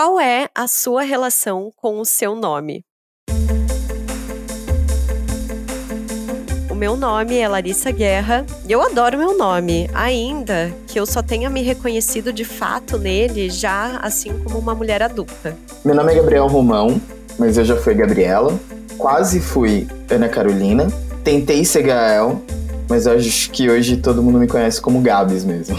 Qual é a sua relação com o seu nome? O meu nome é Larissa Guerra e eu adoro meu nome, ainda que eu só tenha me reconhecido de fato nele já assim como uma mulher adulta. Meu nome é Gabriel Romão, mas eu já fui Gabriela. Quase fui Ana Carolina. Tentei ser Gael, mas eu acho que hoje todo mundo me conhece como Gabs mesmo.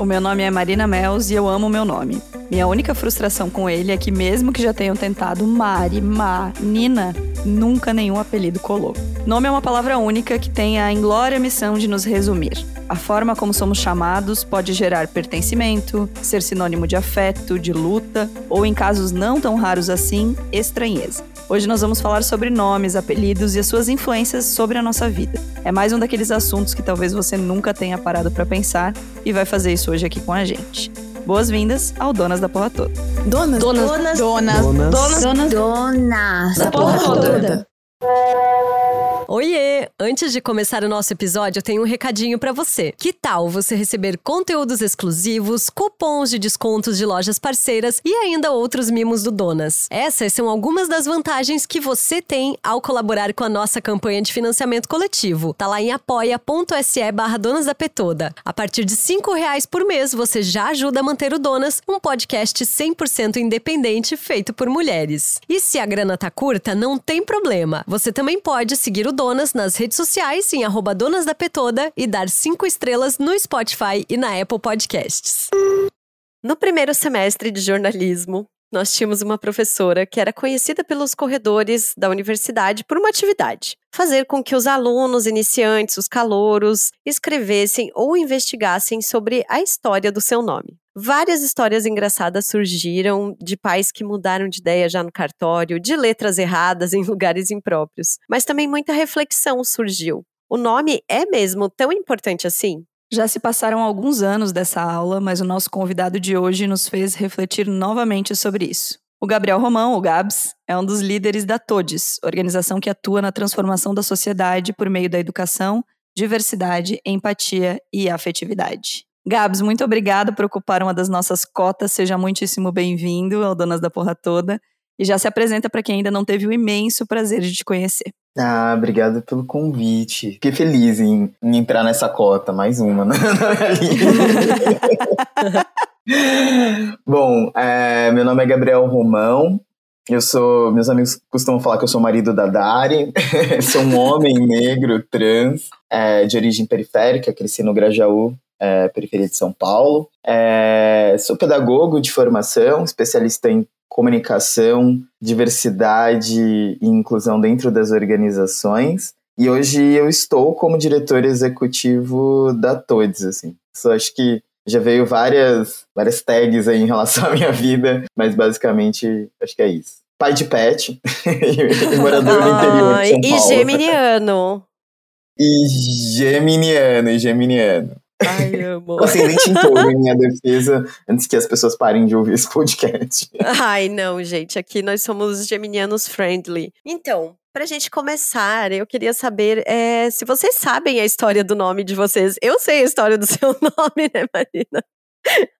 O meu nome é Marina Mels e eu amo o meu nome. Minha única frustração com ele é que, mesmo que já tenham tentado Mari, Ma, Nina, nunca nenhum apelido colou. Nome é uma palavra única que tem a inglória missão de nos resumir. A forma como somos chamados pode gerar pertencimento, ser sinônimo de afeto, de luta, ou em casos não tão raros assim, estranheza. Hoje nós vamos falar sobre nomes, apelidos e as suas influências sobre a nossa vida. É mais um daqueles assuntos que talvez você nunca tenha parado para pensar e vai fazer isso hoje aqui com a gente. Boas-vindas ao Donas da Porra Toda. Donas, donas, donas, donas, donas, donas, donas da Porra Toda. Oiê! Antes de começar o nosso episódio, eu tenho um recadinho para você. Que tal você receber conteúdos exclusivos, cupons de descontos de lojas parceiras e ainda outros mimos do Donas? Essas são algumas das vantagens que você tem ao colaborar com a nossa campanha de financiamento coletivo. Tá lá em apoia.se barra Donas da Petoda. A partir de cinco reais por mês, você já ajuda a manter o Donas, um podcast 100% independente feito por mulheres. E se a grana tá curta, não tem problema. Você também pode seguir o Donas nas redes sociais em arroba Donas da Petoda e dar cinco estrelas no Spotify e na Apple Podcasts. No primeiro semestre de jornalismo, nós tínhamos uma professora que era conhecida pelos corredores da universidade por uma atividade: fazer com que os alunos iniciantes, os calouros, escrevessem ou investigassem sobre a história do seu nome. Várias histórias engraçadas surgiram de pais que mudaram de ideia já no cartório, de letras erradas em lugares impróprios, mas também muita reflexão surgiu. O nome é mesmo tão importante assim? Já se passaram alguns anos dessa aula, mas o nosso convidado de hoje nos fez refletir novamente sobre isso. O Gabriel Romão, o Gabs, é um dos líderes da TODES, organização que atua na transformação da sociedade por meio da educação, diversidade, empatia e afetividade. Gabs, muito obrigada por ocupar uma das nossas cotas. Seja muitíssimo bem-vindo ao Donas da Porra Toda. E já se apresenta para quem ainda não teve o imenso prazer de te conhecer. Ah, obrigado pelo convite. Fiquei feliz em, em entrar nessa cota, mais uma né, na Bom, é, meu nome é Gabriel Romão. Eu sou. Meus amigos costumam falar que eu sou marido da Dari. sou um homem negro, trans, é, de origem periférica, cresci no Grajaú, é, periferia de São Paulo. É, sou pedagogo de formação, especialista em comunicação, diversidade e inclusão dentro das organizações. E hoje eu estou como diretor executivo da Todes, assim. Só acho que já veio várias, várias tags aí em relação à minha vida, mas basicamente acho que é isso. Pai de pet e morador do interior de São Paulo. E geminiano. E geminiano, e geminiano. Ai, amo. Ascendente em touro, em minha defesa, antes que as pessoas parem de ouvir esse podcast. Ai, não, gente. Aqui nós somos geminianos friendly. Então, Pra gente começar, eu queria saber é, se vocês sabem a história do nome de vocês. Eu sei a história do seu nome, né, Marina?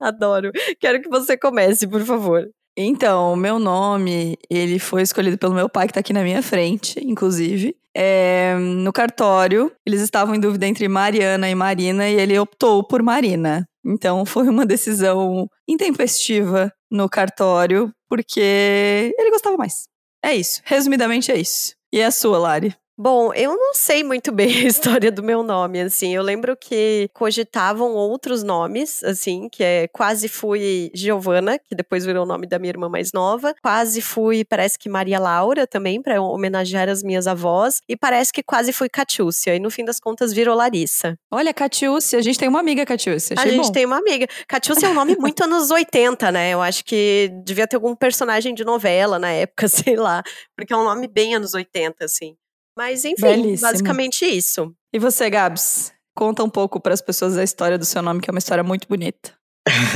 Adoro. Quero que você comece, por favor. Então, o meu nome, ele foi escolhido pelo meu pai, que tá aqui na minha frente, inclusive. É, no cartório, eles estavam em dúvida entre Mariana e Marina, e ele optou por Marina. Então, foi uma decisão intempestiva no cartório, porque ele gostava mais. É isso. Resumidamente, é isso. E a sua, Lari? Bom, eu não sei muito bem a história do meu nome, assim. Eu lembro que cogitavam outros nomes, assim, que é quase fui Giovana, que depois virou o nome da minha irmã mais nova. Quase fui, parece que Maria Laura também, para homenagear as minhas avós. E parece que quase fui Catiúcia. E no fim das contas virou Larissa. Olha, Catiúcia, a gente tem uma amiga Catiúcia. A gente bom. tem uma amiga. Catiúcia é um nome muito anos 80, né? Eu acho que devia ter algum personagem de novela na época, sei lá. Porque é um nome bem anos 80, assim. Mas enfim, Belíssimo. basicamente isso. E você, Gabs? Conta um pouco para as pessoas a história do seu nome, que é uma história muito bonita.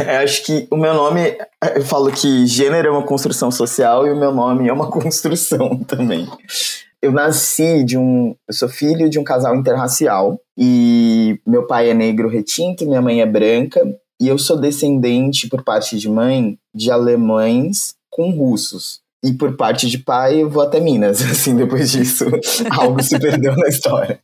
Eu acho que o meu nome, eu falo que gênero é uma construção social e o meu nome é uma construção também. Eu nasci de um. Eu sou filho de um casal interracial e meu pai é negro retinto, minha mãe é branca. E eu sou descendente, por parte de mãe, de alemães com russos. E por parte de pai, eu vou até Minas. Assim, depois disso, algo se perdeu na história.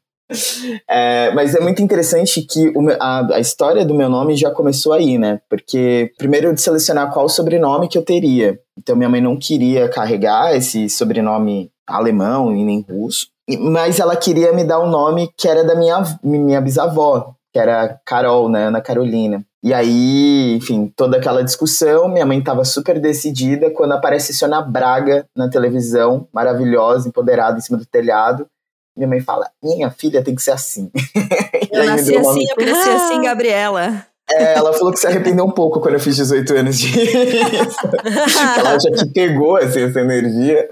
É, mas é muito interessante que o, a, a, história do meu nome já começou aí, né? Porque primeiro de selecionar qual sobrenome que eu teria. Então minha mãe não queria carregar esse sobrenome alemão e nem russo, mas ela queria me dar um nome que era da minha, minha bisavó, que era Carol, né? Ana Carolina. E aí, enfim, toda aquela discussão, minha mãe estava super decidida quando aparece Sônia Braga na televisão, maravilhosa, empoderada em cima do telhado. Minha mãe fala: Minha filha tem que ser assim. Eu nasci assim, eu cresci assim, Gabriela. É, ela falou que se arrependeu um pouco quando eu fiz 18 anos de ela já que pegou assim, essa energia,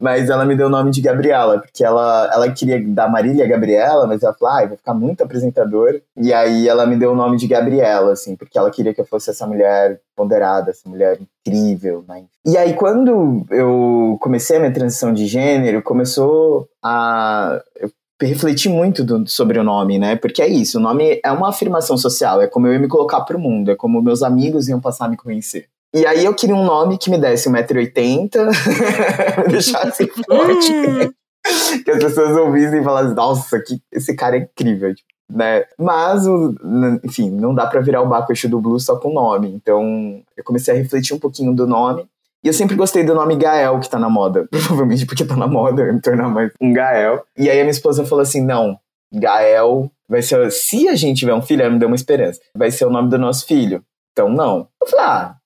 mas ela me deu o nome de Gabriela, porque ela, ela queria dar Marília Gabriela, mas ela falou, ah, vai ficar muito apresentadora. E aí ela me deu o nome de Gabriela, assim, porque ela queria que eu fosse essa mulher ponderada, essa mulher incrível, né? E aí quando eu comecei a minha transição de gênero, começou a... Eu refleti muito do, sobre o nome, né? Porque é isso, o nome é uma afirmação social, é como eu ia me colocar pro mundo, é como meus amigos iam passar a me conhecer. E aí eu queria um nome que me desse 1,80m, me deixasse forte, que as pessoas ouvissem e falassem, nossa, que, esse cara é incrível, tipo, né? Mas, o, enfim, não dá para virar o Baco Eixo do Blues só com nome. Então, eu comecei a refletir um pouquinho do nome e eu sempre gostei do nome Gael, que tá na moda. Provavelmente porque tá na moda, eu me tornar mais um Gael. E aí a minha esposa falou assim: não, Gael vai ser. Se a gente tiver um filho, ela me deu uma esperança. Vai ser o nome do nosso filho. Então, não. Eu falei: ah,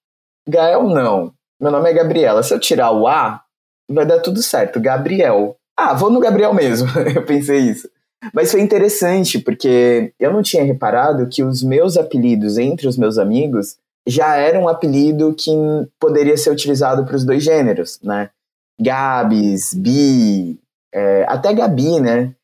Gael não. Meu nome é Gabriela. Se eu tirar o A, vai dar tudo certo. Gabriel. Ah, vou no Gabriel mesmo. eu pensei isso. Mas foi interessante, porque eu não tinha reparado que os meus apelidos entre os meus amigos já era um apelido que poderia ser utilizado para os dois gêneros, né? Gabs, Bi, é, até Gabi, né?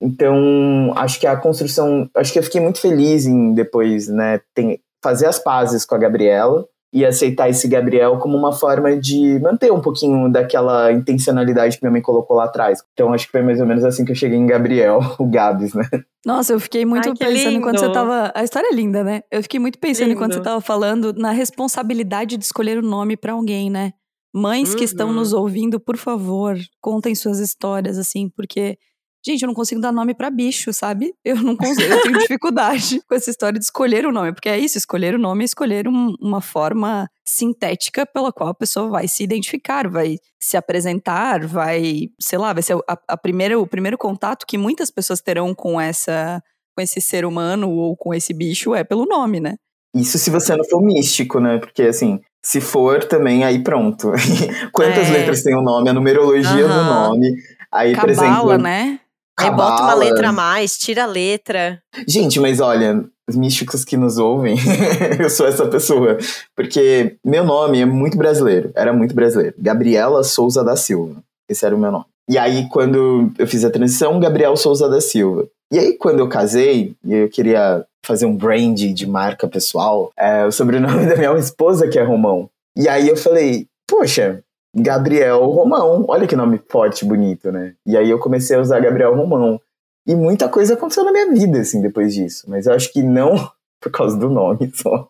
Então, acho que a construção. Acho que eu fiquei muito feliz em depois, né, tem, fazer as pazes com a Gabriela e aceitar esse Gabriel como uma forma de manter um pouquinho daquela intencionalidade que minha mãe colocou lá atrás. Então acho que foi mais ou menos assim que eu cheguei em Gabriel, o Gabs, né? Nossa, eu fiquei muito Ai, pensando lindo. enquanto você tava. A história é linda, né? Eu fiquei muito pensando lindo. enquanto você tava falando na responsabilidade de escolher o nome para alguém, né? Mães uhum. que estão nos uhum. ouvindo, por favor, contem suas histórias, assim, porque Gente, eu não consigo dar nome para bicho, sabe? Eu não consigo, eu tenho dificuldade com essa história de escolher o nome, porque é isso, escolher o nome é escolher um, uma forma sintética pela qual a pessoa vai se identificar, vai se apresentar, vai, sei lá, vai ser a, a primeira, o primeiro contato que muitas pessoas terão com essa com esse ser humano ou com esse bicho é pelo nome, né? Isso se você não for místico, né? Porque assim, se for também, aí pronto. Quantas é. letras tem o nome? A numerologia uhum. do nome. Aí, Cabala, por exemplo, né? Aí bota uma letra a mais, tira a letra. Gente, mas olha, os místicos que nos ouvem, eu sou essa pessoa. Porque meu nome é muito brasileiro, era muito brasileiro. Gabriela Souza da Silva. Esse era o meu nome. E aí, quando eu fiz a transição, Gabriel Souza da Silva. E aí, quando eu casei, e eu queria fazer um brand de marca pessoal, é o sobrenome da minha esposa, que é Romão. E aí eu falei, poxa, Gabriel Romão. Olha que nome forte, bonito, né? E aí eu comecei a usar Gabriel Romão. E muita coisa aconteceu na minha vida, assim, depois disso. Mas eu acho que não por causa do nome só.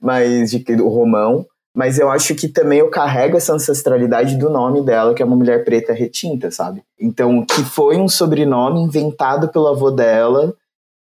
Mas de o Romão. Mas eu acho que também eu carrego essa ancestralidade do nome dela, que é uma mulher preta retinta, sabe? Então, que foi um sobrenome inventado pelo avô dela,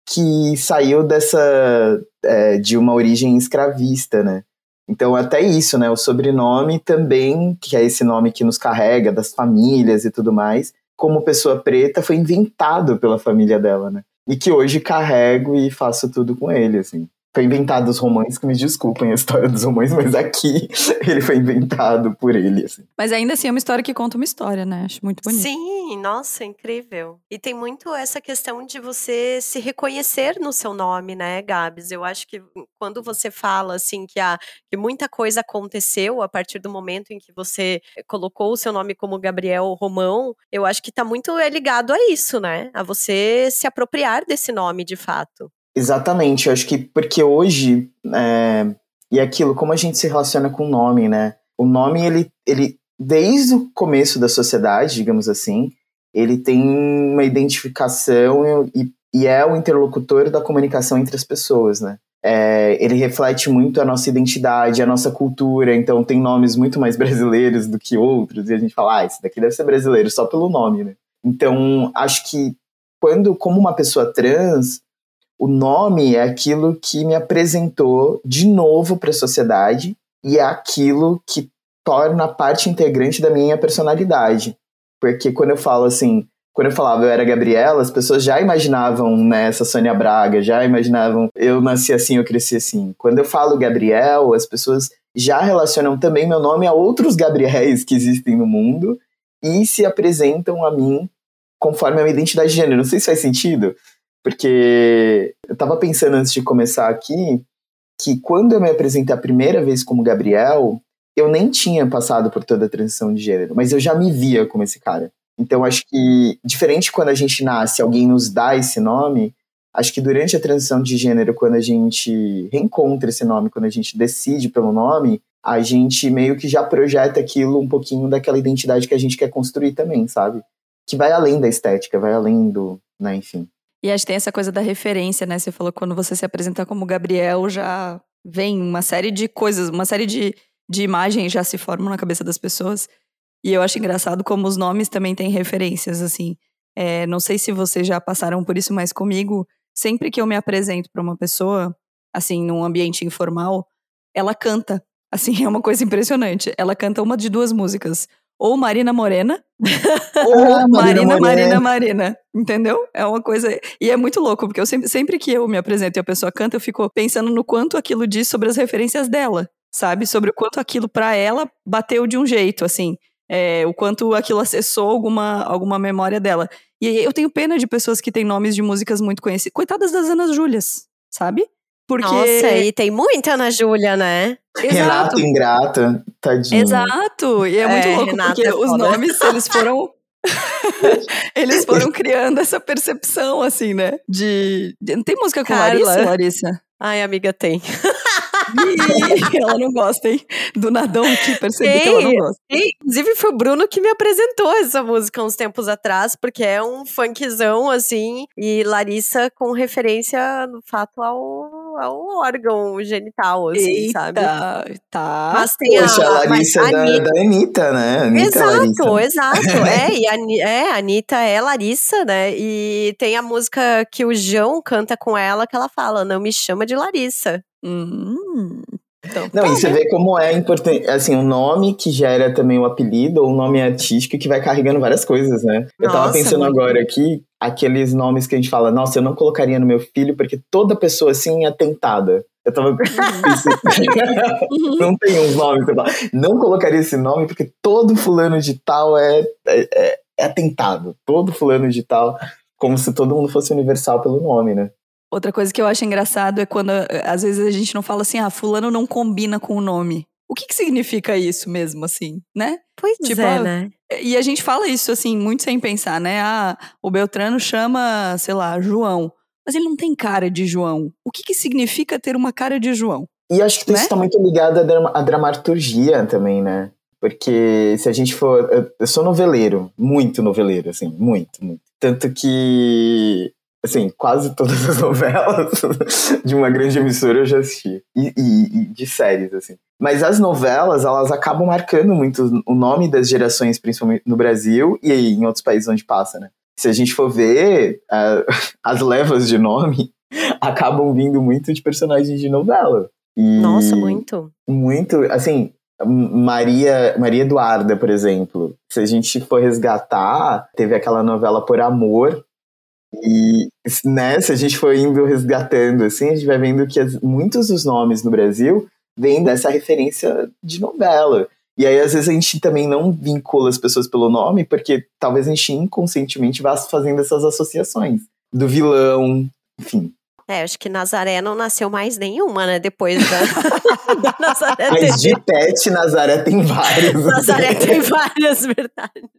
que saiu dessa. É, de uma origem escravista, né? Então, até isso, né? O sobrenome também, que é esse nome que nos carrega, das famílias e tudo mais, como pessoa preta, foi inventado pela família dela, né? E que hoje carrego e faço tudo com ele, assim foi inventado os romães, que me desculpem a história dos romães, mas aqui ele foi inventado por ele. Assim. Mas ainda assim é uma história que conta uma história, né? Acho muito bonito. Sim, nossa, incrível. E tem muito essa questão de você se reconhecer no seu nome, né, Gabs? Eu acho que quando você fala assim que, a, que muita coisa aconteceu a partir do momento em que você colocou o seu nome como Gabriel Romão, eu acho que tá muito é ligado a isso, né? A você se apropriar desse nome de fato. Exatamente, eu acho que porque hoje, é, e aquilo, como a gente se relaciona com o nome, né? O nome, ele, ele, desde o começo da sociedade, digamos assim, ele tem uma identificação e, e é o interlocutor da comunicação entre as pessoas, né? é, ele reflete muito a nossa identidade, a nossa cultura, então tem nomes muito mais brasileiros do que outros, e a gente fala, ah, esse daqui deve ser brasileiro, só pelo nome, né? Então, acho que quando, como uma pessoa trans, o nome é aquilo que me apresentou de novo para a sociedade e é aquilo que torna parte integrante da minha personalidade. Porque quando eu falo assim, quando eu falava eu era Gabriela, as pessoas já imaginavam né, essa Sônia Braga, já imaginavam eu nasci assim, eu cresci assim. Quando eu falo Gabriel, as pessoas já relacionam também meu nome a outros Gabriéis que existem no mundo e se apresentam a mim conforme a minha identidade de gênero. Não sei se faz sentido, porque eu tava pensando antes de começar aqui que quando eu me apresentei a primeira vez como Gabriel, eu nem tinha passado por toda a transição de gênero, mas eu já me via como esse cara. Então acho que diferente quando a gente nasce, alguém nos dá esse nome, acho que durante a transição de gênero, quando a gente reencontra esse nome, quando a gente decide pelo nome, a gente meio que já projeta aquilo um pouquinho daquela identidade que a gente quer construir também, sabe? Que vai além da estética, vai além do, né, enfim. E acho que tem essa coisa da referência, né? Você falou quando você se apresenta como Gabriel, já vem uma série de coisas, uma série de, de imagens já se formam na cabeça das pessoas. E eu acho engraçado como os nomes também têm referências, assim. É, não sei se vocês já passaram por isso, mas comigo, sempre que eu me apresento para uma pessoa, assim, num ambiente informal, ela canta. Assim, é uma coisa impressionante. Ela canta uma de duas músicas ou Marina Morena, ou Marina, Marina, Marina, entendeu? É uma coisa. E é muito louco, porque eu sempre, sempre que eu me apresento e a pessoa canta, eu fico pensando no quanto aquilo diz sobre as referências dela, sabe? Sobre o quanto aquilo para ela bateu de um jeito, assim. É, o quanto aquilo acessou alguma, alguma memória dela. E eu tenho pena de pessoas que têm nomes de músicas muito conhecidas. Coitadas das Ana Júlias, sabe? Porque... Nossa, e tem muita Ana Júlia, né? Exato. Renato Ingrata, tadinho. Exato, e é, é muito louco, Renata porque é os nomes, eles foram... eles foram criando essa percepção, assim, né? De... Tem música com Carla. Larissa, Larissa? Ai, amiga, tem. ela não gosta, hein? Do nadão que percebi que ela não gosta. Inclusive, foi o Bruno que me apresentou essa música uns tempos atrás, porque é um funkzão, assim, e Larissa com referência, no fato, ao, ao órgão genital, assim, Eita, sabe? Tá. Mas tem Poxa, a, a Larissa é da, Anitta. da Anitta, né? Anitta exato, Larissa. exato. é, e a, é, a Anitta é Larissa, né? E tem a música que o João canta com ela, que ela fala, não me chama de Larissa. Hum, então, não, tá, e você né? vê como é importante, assim, o nome que gera também o apelido, ou o nome artístico que vai carregando várias coisas, né? Eu nossa, tava pensando agora aqui, aqueles nomes que a gente fala, nossa, eu não colocaria no meu filho porque toda pessoa assim é tentada. Eu tava não tem uns nomes, você fala, não colocaria esse nome porque todo fulano de tal é, é, é, é tentado. Todo fulano de tal, como se todo mundo fosse universal pelo nome, né? Outra coisa que eu acho engraçado é quando eh, às vezes a gente não fala assim, ah, fulano não combina com o nome. O que, que significa isso mesmo, assim, né? Pois tipo, é, né? E a gente fala isso, assim, muito sem pensar, né? Ah, o Beltrano chama, sei lá, João. Mas ele não tem cara de João. O que, que significa ter uma cara de João? E acho que né? isso tá muito ligado à, drama, à dramaturgia também, né? Porque se a gente for. Eu sou noveleiro, muito noveleiro, assim, muito, muito. Tanto que assim, quase todas as novelas de uma grande emissora eu já assisti. E, e, e, de séries, assim. Mas as novelas, elas acabam marcando muito o nome das gerações, principalmente no Brasil e em outros países onde passa, né? Se a gente for ver, uh, as levas de nome acabam vindo muito de personagens de novela. E Nossa, muito. Muito, assim, Maria, Maria Eduarda, por exemplo. Se a gente for resgatar, teve aquela novela Por Amor, e né, se a gente for indo resgatando, assim, a gente vai vendo que as, muitos dos nomes no Brasil vêm dessa referência de novela. E aí, às vezes, a gente também não vincula as pessoas pelo nome, porque talvez a gente inconscientemente vá fazendo essas associações. Do vilão, enfim. É, acho que Nazaré não nasceu mais nenhuma, né? Depois da, da Nazaré. Mas de pet, Nazaré tem vários. Nazaré tem várias, verdade.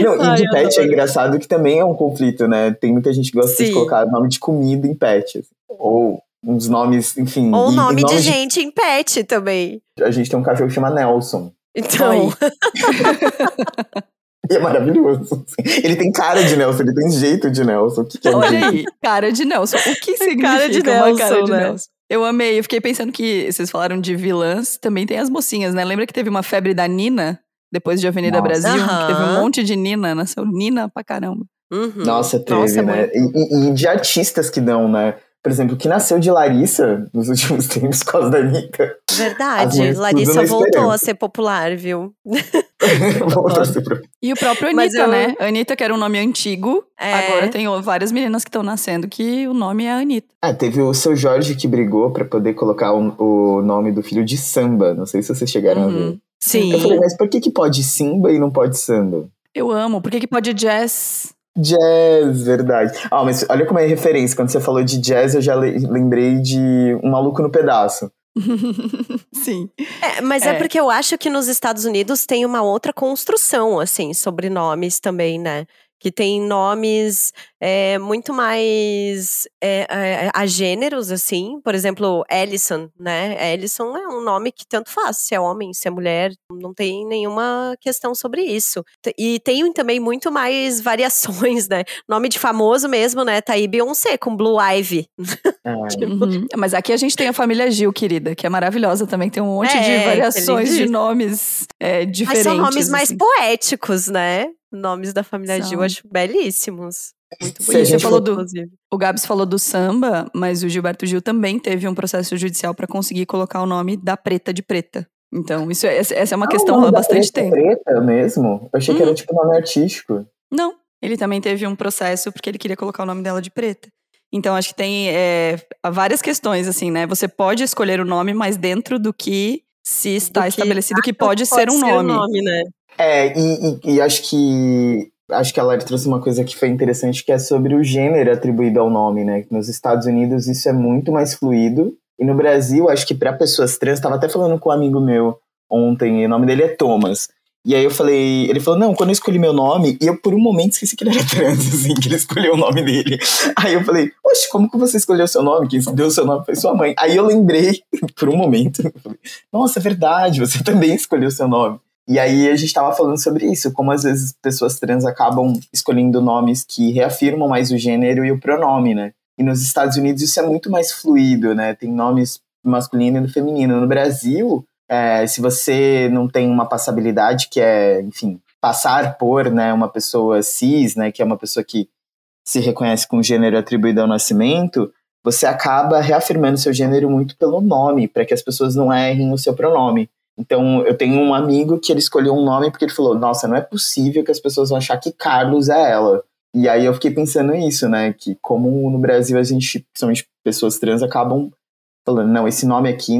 Não, e Ai, de pet é engraçado que também é um conflito, né? Tem muita gente que gosta Sim. de colocar nome de comida em pet. Assim. Ou uns nomes, enfim. Ou nome, de gente de... em pet também. A gente tem um cachorro que chama Nelson. Então. E é maravilhoso. Ele tem cara de Nelson, ele tem jeito de Nelson. O que, que é Olha aí, cara de Nelson. O que significa cara de Nelson, cara de né? Nelson? Eu amei, eu fiquei pensando que vocês falaram de vilãs, também tem as mocinhas, né? Lembra que teve uma febre da Nina, depois de Avenida Nossa. Brasil? Aham. Que teve um monte de Nina, nasceu Nina pra caramba. Uhum. Nossa, teve, Nossa, né? E, e- e de artistas que dão, né? Por exemplo, que nasceu de Larissa nos últimos tempos por causa da Anitta. Verdade. Larissa voltou a ser popular, viu? Vou torcer pro- E o próprio Anitta, eu- né? Anitta, que era um nome antigo, É. agora tem várias meninas que estão nascendo que o nome é Anitta. Ah, teve o seu Jorge que brigou pra poder colocar o, o nome do filho de samba. Não sei se vocês chegaram a ver. Uhum. Sim. Eu falei, mas por que, que pode Simba e não pode samba? Eu amo. Por que, que pode jazz? Jazz, verdade. Ah, mas olha como é referência. Quando você falou de jazz, eu já le- lembrei de Um Maluco no Pedaço. Sim. É, mas é. É. porque eu acho que nos Estados Unidos tem uma outra construção, assim, sobre nomes também, né? Que tem nomes é, muito mais é, é, a gêneros, assim. Por exemplo, Ellison, né? Ellison é um nome que tanto faz, se é homem, se é mulher, não tem nenhuma questão sobre isso. E tem também muito mais variações, né? Nome de famoso mesmo, né? Tá aí Beyoncé com Blue Ivy. Ah, Uhum. Mas aqui a gente tem a família Gil, querida, que é maravilhosa também. Tem um monte É, de variações de nomes é, Mas diferentes. são nomes mais assim. poéticos, né? Nomes da família São. Gil, acho belíssimos. Muito bonitos, gente falou do- inclusive. O Gabs falou do samba, mas o Gilberto Gil também teve um processo judicial para conseguir colocar o nome da preta de preta. Então, isso é, essa é uma Ah, questão nome há bastante preta é tempo. Preta mesmo? Eu achei que Hum. era tipo nome artístico. Não, ele também teve um processo porque ele queria colocar o nome dela de preta. Então, acho que tem é, há várias questões, assim, né? Você pode escolher o nome, mas dentro do que se está Do que estabelecido que pode, ser um o nome. né? É, e, e- e acho que. Acho que a Lari trouxe uma coisa que foi interessante, que é sobre o gênero atribuído ao nome, né? Nos Estados Unidos isso é muito mais fluido. E no Brasil, acho que para pessoas trans, tava até falando com um amigo meu ontem, e o nome dele é Thomas. E aí eu falei, ele falou, não, quando eu escolhi meu nome, e eu por um momento esqueci que ele era trans, assim, que ele escolheu o nome dele. Aí eu falei, oxe, como que você escolheu seu nome? Quem deu seu nome foi sua mãe. Aí eu lembrei, por um momento, falei, nossa, é verdade, você também escolheu seu nome. E aí a gente tava falando sobre isso, como às vezes pessoas trans acabam escolhendo nomes que reafirmam mais o gênero e o pronome, né? E nos Estados Unidos isso é muito mais fluido, né? Tem nomes masculino e feminino. No Brasil, é, se você não tem uma passabilidade que é, enfim, passar por, né, uma pessoa cis, né, que é uma pessoa que se reconhece com gênero atribuído ao nascimento, você acaba reafirmando seu gênero muito pelo nome, para que as pessoas não errem o seu pronome. Então, eu tenho um amigo que ele escolheu um nome porque ele falou: Nossa, não é possível que as pessoas vão achar que Carlos é ela. E aí eu fiquei pensando nisso, né? Que como no Brasil a gente, principalmente pessoas trans, acabam falando: Não, esse nome aqui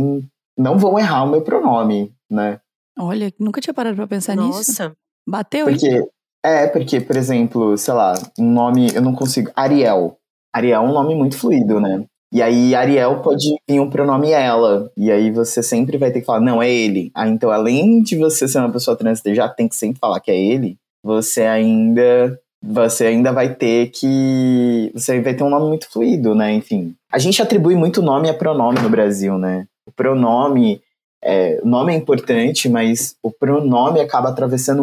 não vão errar o meu pronome, né? Olha, nunca tinha parado pra pensar nisso. Nossa. Bateu, hein? Porque, é, porque, por exemplo, sei lá, um nome, eu não consigo. Ariel. Ariel é um nome muito fluido, né? E aí, Ariel pode vir um pronome ela. E aí você sempre vai ter que falar, não, é ele. Ah, então, além de você ser uma pessoa trans, você já tem que sempre falar que é ele, você ainda. Você ainda vai ter que. Você vai ter um nome muito fluido, né? Enfim. A gente atribui muito nome a pronome no Brasil, né? O pronome. É, nome é importante, mas o pronome acaba atravessando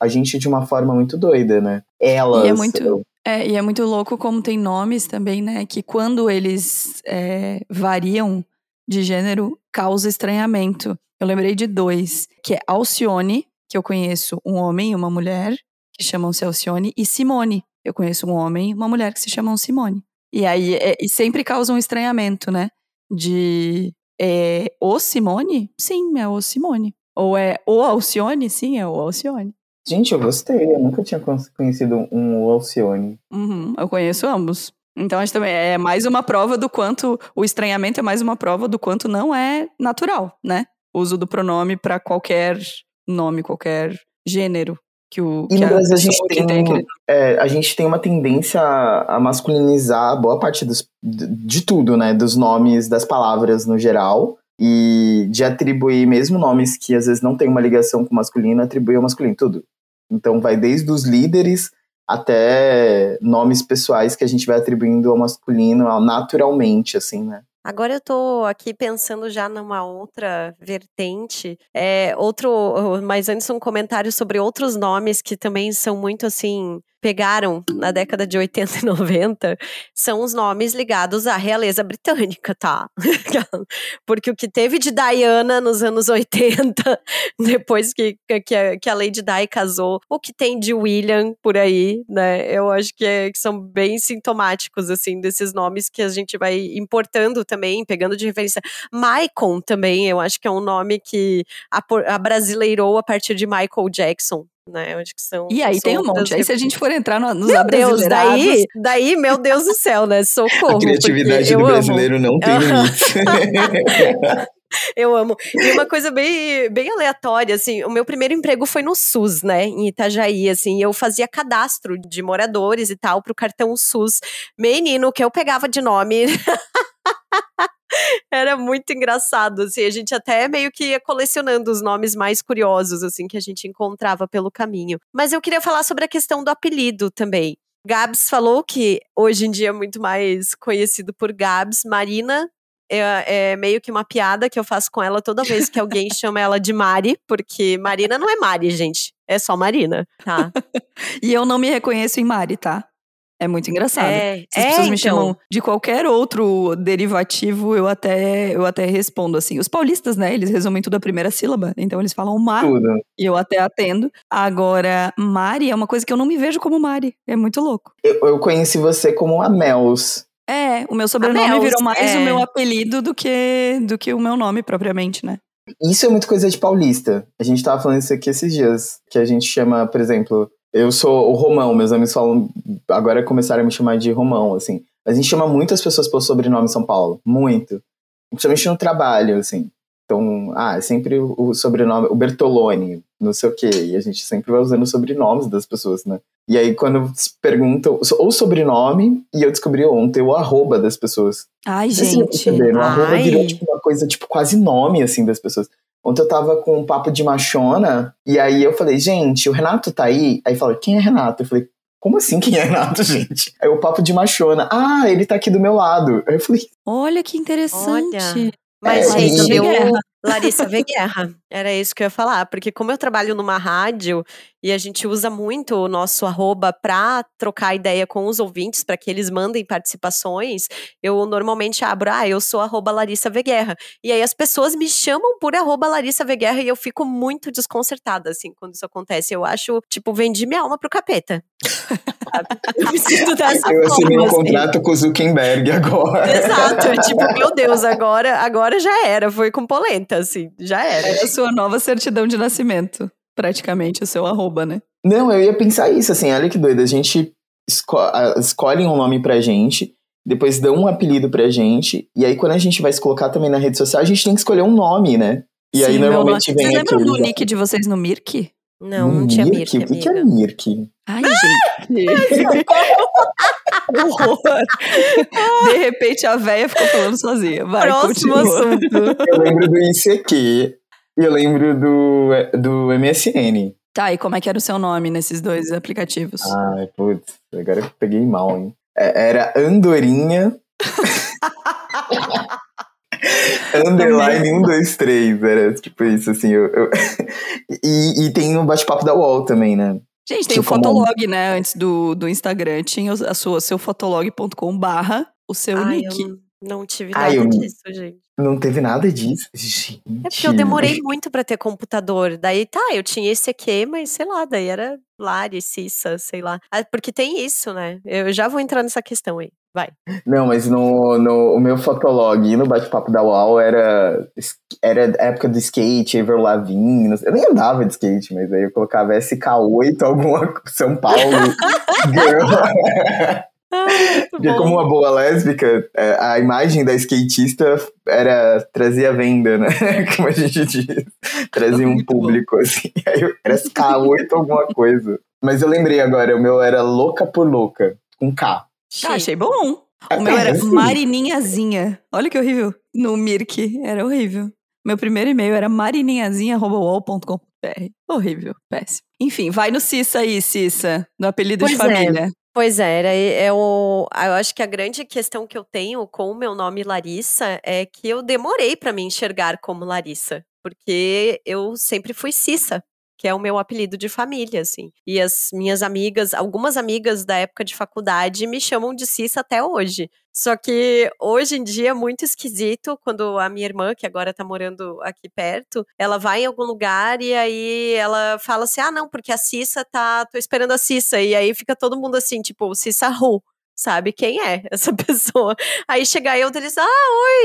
a gente de uma forma muito doida, né? Elas. E é muito- É, e é muito louco como tem nomes também, né? Que quando eles é, variam de gênero, causa estranhamento. Eu lembrei de dois, que é Alcione, que eu conheço um homem e uma mulher, que chamam-se Alcione, e Simone. Eu conheço um homem e uma mulher que se chamam Simone. E aí, é- e sempre causa um estranhamento, né? De é, o Simone? Sim, é o Simone. Ou é o Alcione? Sim, é o Alcione. Gente, eu gostei. Eu nunca tinha con- conhecido um Alcione. Uhum, eu conheço ambos. Então, acho também é mais uma prova do quanto o estranhamento é mais uma prova do quanto não é natural, né? O uso do pronome para qualquer nome, qualquer gênero que o E que Brasil a gente tem, aquele- é, a gente tem uma tendência a a masculinizar boa parte dos, de, de tudo, né? Dos nomes, das palavras no geral. E de atribuir mesmo nomes que às vezes não tem uma ligação com o masculino, atribuir ao masculino, tudo. Então vai desde os líderes até nomes pessoais que a gente vai atribuindo ao masculino naturalmente, assim, né? Agora eu tô aqui pensando já numa outra vertente. É, outro, mas antes um comentário sobre outros nomes que também são muito assim pegaram na década de 80 e 90 são os nomes ligados à realeza britânica, tá? Porque o que teve de Diana nos anos 80, depois que, que, a, que a Lady Di casou, o que tem de William por aí, né? Eu acho que, é, que são bem sintomáticos, assim, desses nomes que a gente vai importando também, pegando de referência. Maicon também, eu acho que é um nome que abrasileirou a partir de Michael Jackson, né? Acho que são. E aí tem um monte. Aí se a gente for entrar no, nos meu Deus, daí, daí, meu Deus do céu, né? Socorro. A criatividade do brasileiro amo. não tem limite. Eu amo. E uma coisa bem, bem aleatória, assim, o meu primeiro emprego foi no SUS, né, em Itajaí, assim, eu fazia cadastro de moradores e tal pro cartão SUS. Menino, que eu pegava de nome. Era muito engraçado, assim, a gente até meio que ia colecionando os nomes mais curiosos, assim, que a gente encontrava pelo caminho. Mas eu queria falar sobre a questão do apelido também. Gabs falou que hoje em dia é muito mais conhecido por Gabs. Marina é, é, meio que uma piada que eu faço com ela toda vez que alguém chama ela de Mari, porque Marina não é Mari, gente. É só Marina, tá? e eu não me reconheço em Mari, tá? É muito engraçado. É, Se as é, pessoas me então. chamam de qualquer outro derivativo, eu até, eu até respondo assim. Os paulistas, né, eles resumem tudo a primeira sílaba, então eles falam mar, tudo. e eu até atendo. Agora, Mari é uma coisa que eu não me vejo como Mari. É muito louco. Eu, eu conheci você como a Mels. É, o meu sobrenome Mels, virou mais é. o meu apelido do que, do que o meu nome propriamente, né? Isso é muito coisa de paulista. A gente tava falando isso aqui esses dias, que a gente chama, por exemplo, eu sou o Romão, meus amigos falam, agora começaram a me chamar de Romão, assim. A gente chama muitas pessoas pelo sobrenome São Paulo, muito. Principalmente no trabalho, assim. Então, ah, é sempre o, sobrenome, o Bertolone, não sei o quê. E a gente sempre vai usando os sobrenomes das pessoas, né? E aí, quando perguntam o sobrenome, e eu descobri ontem o arroba das pessoas. Ai, gente. O arroba virou tipo, uma coisa, tipo, quase nome, assim, das pessoas. Ontem eu tava com um papo de machona, e aí eu falei, gente, o Renato tá aí? Aí falou, quem é Renato? Eu falei, como assim quem é Renato, gente? Aí o papo de machona, ah, ele tá aqui do meu lado. Aí eu falei, olha que interessante. Olha. Mas, é, gente, eu, Larissa vê guerra. Era isso que eu ia falar. Porque como eu trabalho numa rádio e a gente usa muito o nosso arroba pra trocar ideia com os ouvintes, para que eles mandem participações, eu normalmente abro, ah, eu sou arroba Larissa Veguerra. E aí as pessoas me chamam por arroba Larissa Veguerra e eu fico muito desconcertada, assim, quando isso acontece. Eu acho, tipo, vendi minha alma pro capeta. Eu preciso dessa Eu assinei um assim. contrato com o Zuckerberg agora. Exato. É tipo, meu Deus, agora, agora já era. Foi com polenta assim, já era. É a sua nova certidão de nascimento, praticamente, o seu arroba, né? Não, eu ia pensar isso, assim, olha que doido, a gente esco escolhe um nome pra gente, depois dão um apelido pra gente, e aí quando a gente vai se colocar também na rede social, a gente tem que escolher um nome, né? E Sim, aí normalmente vem Você lembra do nick de vocês no Mirk? Não, não tinha Mirk. O que, que é Mirk? Ai, gente. De repente a véia ficou falando sozinha. Vai, Próximo continua. assunto. Eu lembro do ICQ e eu lembro do, do MSN. Tá, e como é que era o seu nome nesses dois aplicativos? Ai, putz, agora eu peguei mal, hein? É, era Andorinha. Underline 123, era tipo isso, assim. Eu, eu... e, e tem o bate-papo da UOL também, né? Gente, tem o Fotolog, né? Antes do, do Instagram, tinha a sua, seu fotolog.com barra o seu Ai, nick. Eu não tive nada Ai, eu... disso, gente. Não teve nada disso. Gente. É porque eu demorei muito para ter computador. Daí tá, eu tinha esse aqui, mas sei lá, daí era Lari, Cissa, sei lá. Ah, porque tem isso, né? Eu já vou entrar nessa questão aí. Vai. Não, mas no, no o meu fotolog e no bate-papo da UAU era, era época do skate, Ever Lavigne. Eu nem andava de skate, mas aí eu colocava SK8, alguma São Paulo. girl. Porque bom. como uma boa lésbica, é, a imagem da skatista era trazia venda, né? Como a gente diz. Trazia um público, assim. Aí era SK8 alguma coisa. Mas eu lembrei agora, o meu era Louca por Louca, com K. Ah, achei bom. O meu era Marininhazinha. Olha que horrível. No Mirk, era horrível. Meu primeiro e-mail era marininhazinha.com.br. Horrível, péssimo. Enfim, vai no Cissa aí, Cissa, no apelido pois de é. família. Pois é, era, é o, eu acho que a grande questão que eu tenho com o meu nome Larissa é que eu demorei para me enxergar como Larissa, porque eu sempre fui Cissa. Que é o meu apelido de família, assim. E as minhas amigas, algumas amigas da época de faculdade me chamam de Cissa até hoje. Só que hoje em dia é muito esquisito quando a minha irmã, que agora tá morando aqui perto, ela vai em algum lugar e aí ela fala assim: ah, não, porque a Cissa tá. tô esperando a Cissa. E aí fica todo mundo assim, tipo, Cissa Ru sabe quem é essa pessoa. Aí chega eu deles, ah,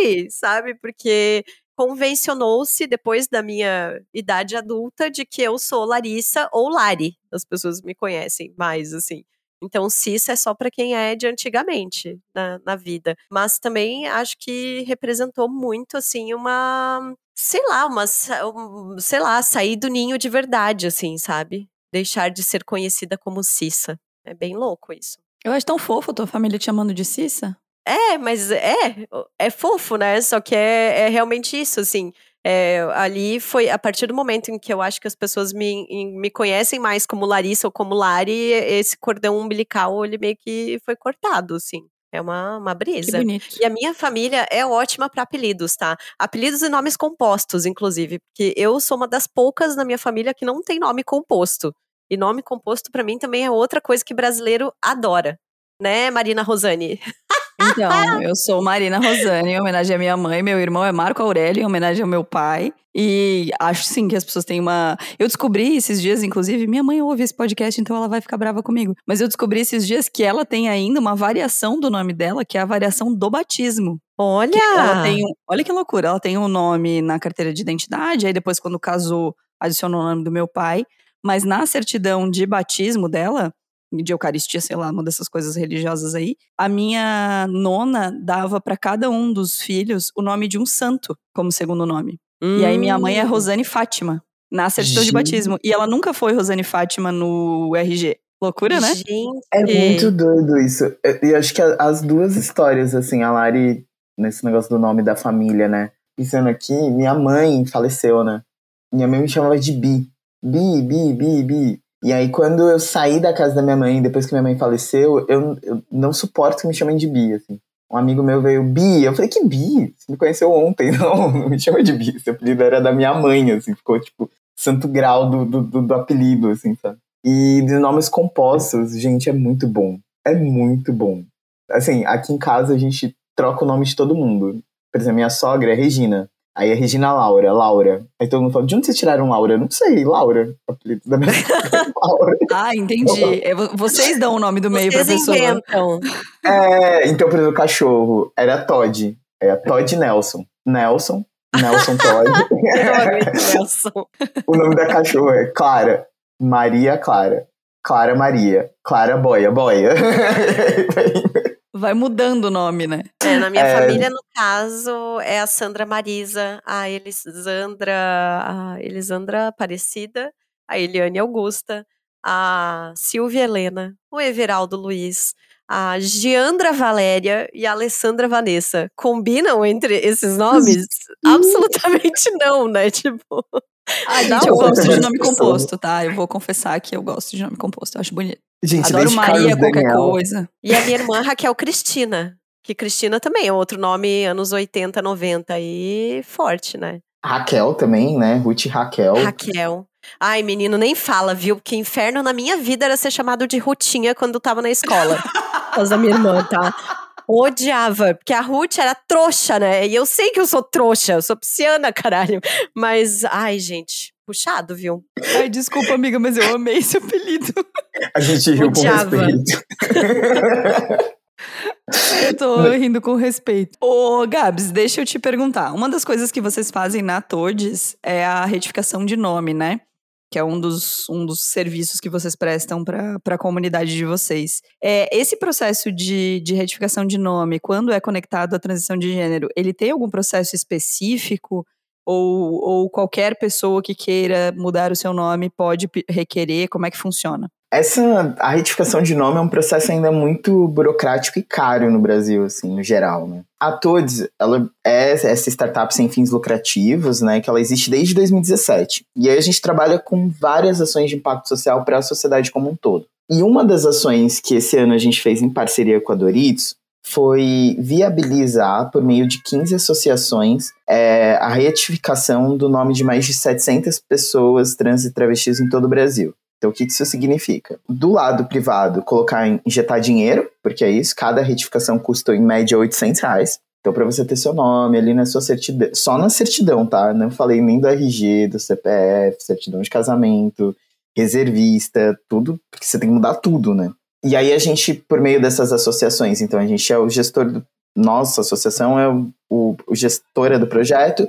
oi, sabe? Porque convencionou-se, depois da minha idade adulta, de que eu sou Larissa ou Lari. As pessoas me conhecem mais, assim. Então, Cissa é só para quem é de antigamente na, na vida. Mas também acho que representou muito, assim, uma. Sei lá, uma. Sei lá, sair do ninho de verdade, assim, sabe? Deixar de ser conhecida como Cissa. É bem louco isso. Eu acho tão fofo a tua família te chamando de Cissa. É, mas é, é fofo, né? Só que é, é realmente isso, assim. É, ali foi a partir do momento em que eu acho que as pessoas me, me conhecem mais como Larissa ou como Lari, esse cordão umbilical ele meio que foi cortado, assim. É uma, uma brisa. Que bonito. E a minha família é ótima para apelidos, tá? Apelidos e nomes compostos, inclusive. Porque eu sou uma das poucas na minha família que não tem nome composto. E nome composto, para mim, também é outra coisa que brasileiro adora. Né, Marina Rosane? Então, eu sou Marina Rosane, em homenagem à minha mãe. Meu irmão é Marco Aurélio, em homenagem ao meu pai. E acho sim que as pessoas têm uma. Eu descobri esses dias, inclusive, minha mãe ouve esse podcast, então ela vai ficar brava comigo. Mas eu descobri esses dias que ela tem ainda uma variação do nome dela, que é a variação do batismo. Olha! Ela tem. Olha que loucura. Ela tem um nome na carteira de identidade, aí depois, quando casou, adicionou o nome do meu pai. Mas na certidão de batismo dela, de Eucaristia, sei lá, uma dessas coisas religiosas aí, a minha nona dava para cada um dos filhos o nome de um santo como segundo nome. Hum. E aí minha mãe é hum. Rosane Fátima, na certidão de batismo. E ela nunca foi Rosane Fátima no RG. Loucura, né? Gente. É muito doido isso. E acho que as duas histórias, assim, a Lari, nesse negócio do nome da família, né? Pensando aqui, minha mãe faleceu, né? Minha mãe me chamava de Bi. Bi, Bi, Bi, Bi. E aí, quando eu saí da casa da minha mãe, depois que minha mãe faleceu, eu, eu não suporto que me chamem de Bi, assim. Um amigo meu veio, Bi, eu falei, que Bi? Você me conheceu ontem. Não, não me chama de Bi. Esse apelido era da minha mãe, assim. Ficou, tipo, santo grau do, do, do apelido, assim, sabe? E de nomes compostos, gente, é muito bom. É muito bom. Assim, aqui em casa a gente troca o nome de todo mundo. Por exemplo, minha sogra é Regina. Aí a Regina Laura, Laura. Aí todo mundo fala, de onde vocês tiraram Laura? Eu não sei, Laura. Apelido da minha Laura. Ah, entendi. É, vocês dão o nome do meio vocês pra pessoa. Inventam. É, então, por exemplo, o cachorro era Todd. É Todd Nelson. Nelson. Nelson Todd. Nelson. o nome da cachorra é Clara. Maria Clara. Clara Maria. Clara Boia. Boia. Vai mudando o nome, né? É, na minha é... família, no caso, é a Sandra Marisa, a Elisandra, a Elisandra Aparecida, a Eliane Augusta, a Silvia Helena, o Everaldo Luiz, a Giandra Valéria e a Alessandra Vanessa. Combinam entre esses nomes? Absolutamente não, né? Tipo. Ah, gente, eu gosto de nome composto, tá? Eu vou confessar que eu gosto de nome composto, eu acho bonito. Gente, Adoro Maria, qualquer Daniel. coisa. E a minha irmã Raquel Cristina. Que Cristina também é outro nome anos 80, 90 e forte, né? Raquel também, né? Ruth Raquel. Raquel. Ai, menino, nem fala, viu? Porque inferno na minha vida era ser chamado de Rutinha quando tava na escola. Causa da minha irmã, tá? Odiava, porque a Ruth era trouxa, né? E eu sei que eu sou trouxa, eu sou pisciana, caralho. Mas, ai, gente, puxado, viu? Ai, desculpa, amiga, mas eu amei esse apelido. A gente riu Odiava. com respeito. Eu tô rindo com respeito. Ô, Gabs, deixa eu te perguntar. Uma das coisas que vocês fazem na Todes é a retificação de nome, né? Que é um dos, um dos serviços que vocês prestam para a comunidade de vocês. É, esse processo de, de retificação de nome, quando é conectado à transição de gênero, ele tem algum processo específico? Ou, ou qualquer pessoa que queira mudar o seu nome pode requerer? Como é que funciona? Essa, a retificação de nome é um processo ainda muito burocrático e caro no Brasil, assim, no geral, né? A Toads, ela é essa startup sem fins lucrativos, né, que ela existe desde 2017. E aí a gente trabalha com várias ações de impacto social para a sociedade como um todo. E uma das ações que esse ano a gente fez em parceria com a Doritos foi viabilizar, por meio de 15 associações, é, a retificação do nome de mais de 700 pessoas trans e travestis em todo o Brasil. Então, o que isso significa? Do lado privado, colocar, injetar dinheiro, porque é isso, cada retificação custa em média 800 reais. Então, para você ter seu nome ali na sua certidão, só na certidão, tá? Não falei nem do RG, do CPF, certidão de casamento, reservista, tudo, porque você tem que mudar tudo, né? E aí a gente, por meio dessas associações, então a gente é o gestor do. Nossa associação é o, o, o gestora do projeto,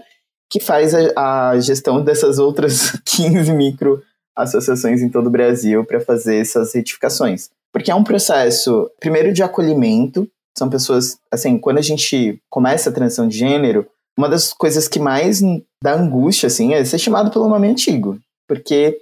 que faz a, a gestão dessas outras 15 micro associações em todo o Brasil para fazer essas retificações. Porque é um processo, primeiro, de acolhimento. São pessoas, assim, quando a gente começa a transição de gênero, uma das coisas que mais dá angústia, assim, é ser chamado pelo nome antigo. Porque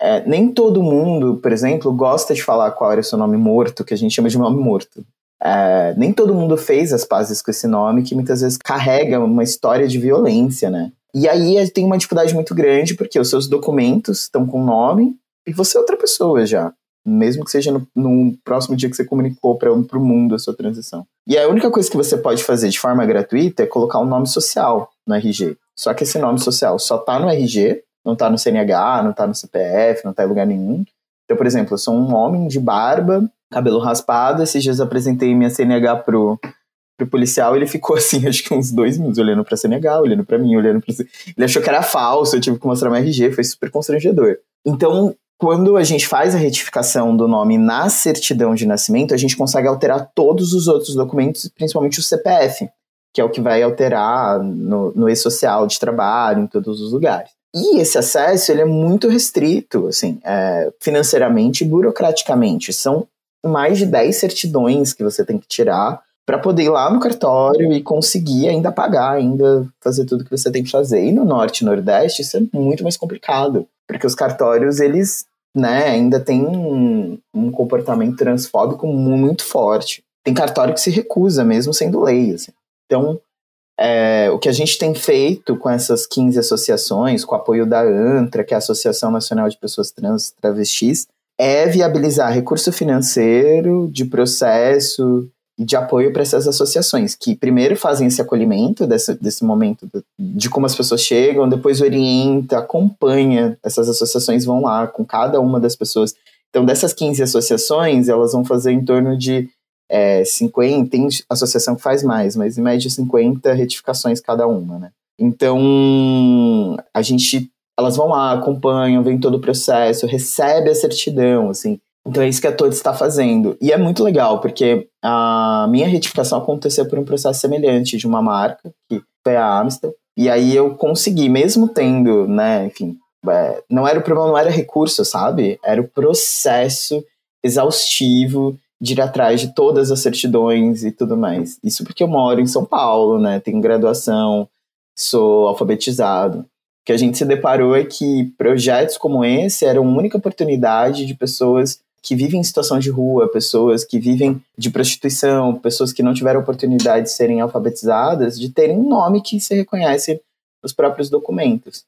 é, nem todo mundo, por exemplo, gosta de falar qual era o seu nome morto, que a gente chama de nome morto. É, nem todo mundo fez as pazes com esse nome, que muitas vezes carrega uma história de violência, né? E aí tem uma dificuldade muito grande, porque os seus documentos estão com nome e você é outra pessoa já. Mesmo que seja no, no próximo dia que você comunicou para o mundo a sua transição. E a única coisa que você pode fazer de forma gratuita é colocar um nome social no RG. Só que esse nome social só tá no RG, não tá no CNH, não tá no CPF, não tá em lugar nenhum. Então, por exemplo, eu sou um homem de barba, cabelo raspado. Esses dias eu apresentei minha CNH pro, pro policial, ele ficou assim, acho que uns dois minutos, olhando pra Senegal, olhando pra mim, olhando pra. Ele achou que era falso, eu tive que mostrar meu RG, foi super constrangedor. Então, quando a gente faz a retificação do nome na certidão de nascimento, a gente consegue alterar todos os outros documentos, principalmente o CPF, que é o que vai alterar no, no e-social de trabalho, em todos os lugares. E esse acesso ele é muito restrito, assim, é, financeiramente e burocraticamente. São mais de 10 certidões que você tem que tirar para poder ir lá no cartório e conseguir ainda pagar, ainda fazer tudo que você tem que fazer. E no norte e nordeste isso é muito mais complicado, porque os cartórios eles, né, ainda têm um, um comportamento transfóbico muito forte. Tem cartório que se recusa mesmo sendo lei, assim. Então, é, o que a gente tem feito com essas 15 associações, com o apoio da ANTRA, que é a Associação Nacional de Pessoas Trans Travestis, é viabilizar recurso financeiro, de processo, de apoio para essas associações, que primeiro fazem esse acolhimento desse, desse momento de, de como as pessoas chegam, depois orienta, acompanha, essas associações vão lá com cada uma das pessoas. Então, dessas 15 associações, elas vão fazer em torno de é, 50, tem associação que faz mais, mas em média 50 retificações cada uma, né? Então, a gente, elas vão lá, acompanham, vem todo o processo, recebe a certidão, assim, então é isso que a Todd está fazendo. E é muito legal, porque a minha retificação aconteceu por um processo semelhante de uma marca, que foi a Amstel. E aí eu consegui, mesmo tendo, né, enfim, é, não era o problema, não era recurso, sabe? Era o processo exaustivo de ir atrás de todas as certidões e tudo mais. Isso porque eu moro em São Paulo, né? Tenho graduação, sou alfabetizado. O que a gente se deparou é que projetos como esse eram a única oportunidade de pessoas que vivem em situação de rua, pessoas que vivem de prostituição, pessoas que não tiveram oportunidade de serem alfabetizadas, de terem um nome que se reconhece nos próprios documentos.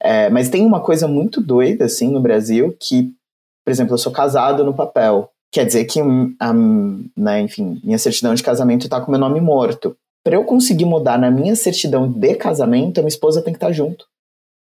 É, mas tem uma coisa muito doida, assim, no Brasil, que, por exemplo, eu sou casado no papel. Quer dizer que, um, né, enfim, minha certidão de casamento está com meu nome morto. Para eu conseguir mudar na minha certidão de casamento, a minha esposa tem que estar tá junto.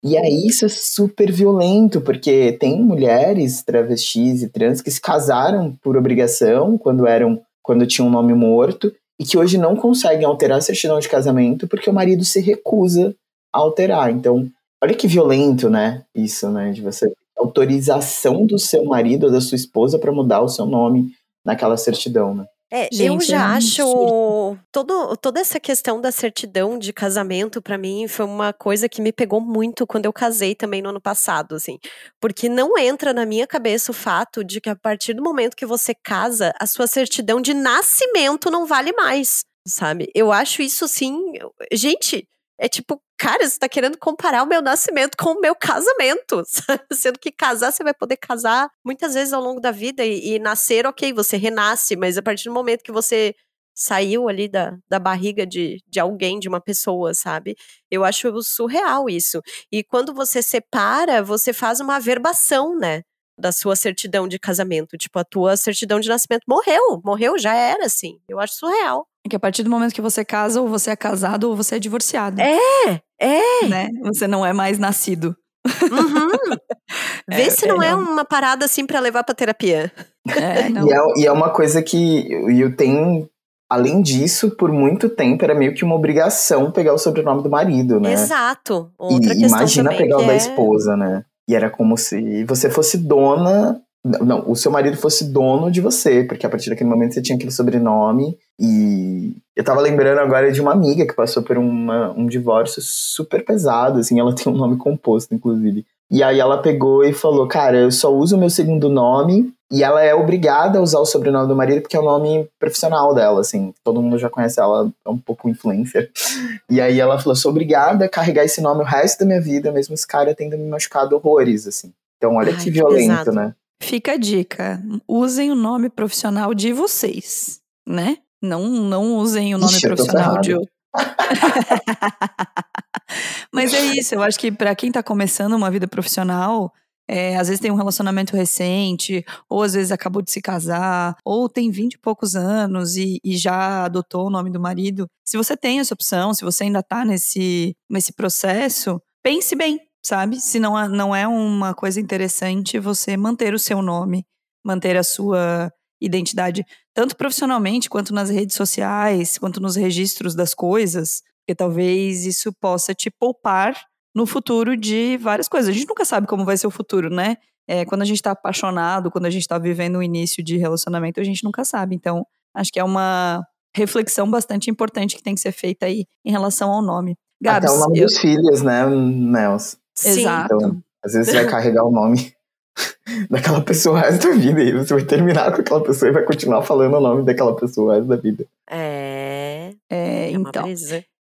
E aí isso é super violento, porque tem mulheres travestis e trans que se casaram por obrigação quando eram quando tinham um nome morto e que hoje não conseguem alterar a certidão de casamento porque o marido se recusa a alterar. Então, olha que violento, né? Isso, né? De você autorização do seu marido ou da sua esposa para mudar o seu nome naquela certidão, né? É, Gente, eu já é acho todo, toda essa questão da certidão de casamento para mim foi uma coisa que me pegou muito quando eu casei também no ano passado, assim, porque não entra na minha cabeça o fato de que a partir do momento que você casa, a sua certidão de nascimento não vale mais, sabe? Eu acho isso assim, gente, é tipo, cara, você tá querendo comparar o meu nascimento com o meu casamento. Sendo que casar, você vai poder casar muitas vezes ao longo da vida e, e, nascer, ok, você renasce, mas a partir do momento que você saiu ali da, da barriga de, de alguém, de uma pessoa, sabe? Eu acho surreal isso. E quando você separa, você faz uma averbação, né? da sua certidão de casamento. Tipo, a tua certidão de nascimento morreu, morreu, já era, assim. Eu acho surreal. É que a partir do momento que você casa, ou você é casado, ou você é divorciado. É, é. Né? Você não é mais nascido. Uhum. Vê É, se não é, é uma parada assim pra levar pra terapia. É, não. E é, e é uma coisa que eu tenho. Além disso, por muito tempo era meio que uma obrigação pegar o sobrenome do marido, né? Exato. Outra e questão imagina também pegar o da é... esposa, né? E era como se você fosse dona. Não, o seu marido fosse dono de você, porque a partir daquele momento você tinha aquele sobrenome. E eu tava lembrando agora de uma amiga que passou por uma- um divórcio super pesado, assim, ela tem um nome composto, inclusive. E aí ela pegou e falou: Cara, eu só uso o meu segundo nome. E ela é obrigada a usar o sobrenome do marido porque é o nome profissional dela, assim. Todo mundo já conhece ela, é um pouco influencer. E aí ela falou: sou obrigada a carregar esse nome o resto da minha vida, mesmo esse cara tendo me machucado horrores, assim. Então, olha Ai, que que violento, pesado. né? Fica a dica. Usem o nome profissional de vocês, né? Não, não usem o nome Ixi, profissional de outro. Mas é isso, eu acho que pra quem tá começando uma vida profissional, é, às vezes tem um relacionamento recente, ou às vezes acabou de se casar, ou tem 20 e poucos anos e, e já adotou o nome do marido. Se você tem essa opção, se você ainda tá nesse, nesse processo, pense bem, sabe? Se não, é- não é uma coisa interessante você manter o seu nome, manter a sua identidade, tanto profissionalmente quanto nas redes sociais, quanto nos registros das coisas, porque talvez isso possa te poupar no futuro de várias coisas. A gente nunca sabe como vai ser o futuro, né? É, quando a gente tá apaixonado, quando a gente tá vivendo o início de relacionamento, a gente nunca sabe. Então, acho que é uma reflexão bastante importante que tem que ser feita aí em relação ao nome. Gabs, Até o nome eu- dos filhos, né, Nels? Sim. Exato. Então, às vezes você vai carregar o nome daquela pessoa o resto da vida e você vai terminar com aquela pessoa e vai continuar falando o nome daquela pessoa o resto da vida. É, É, é então.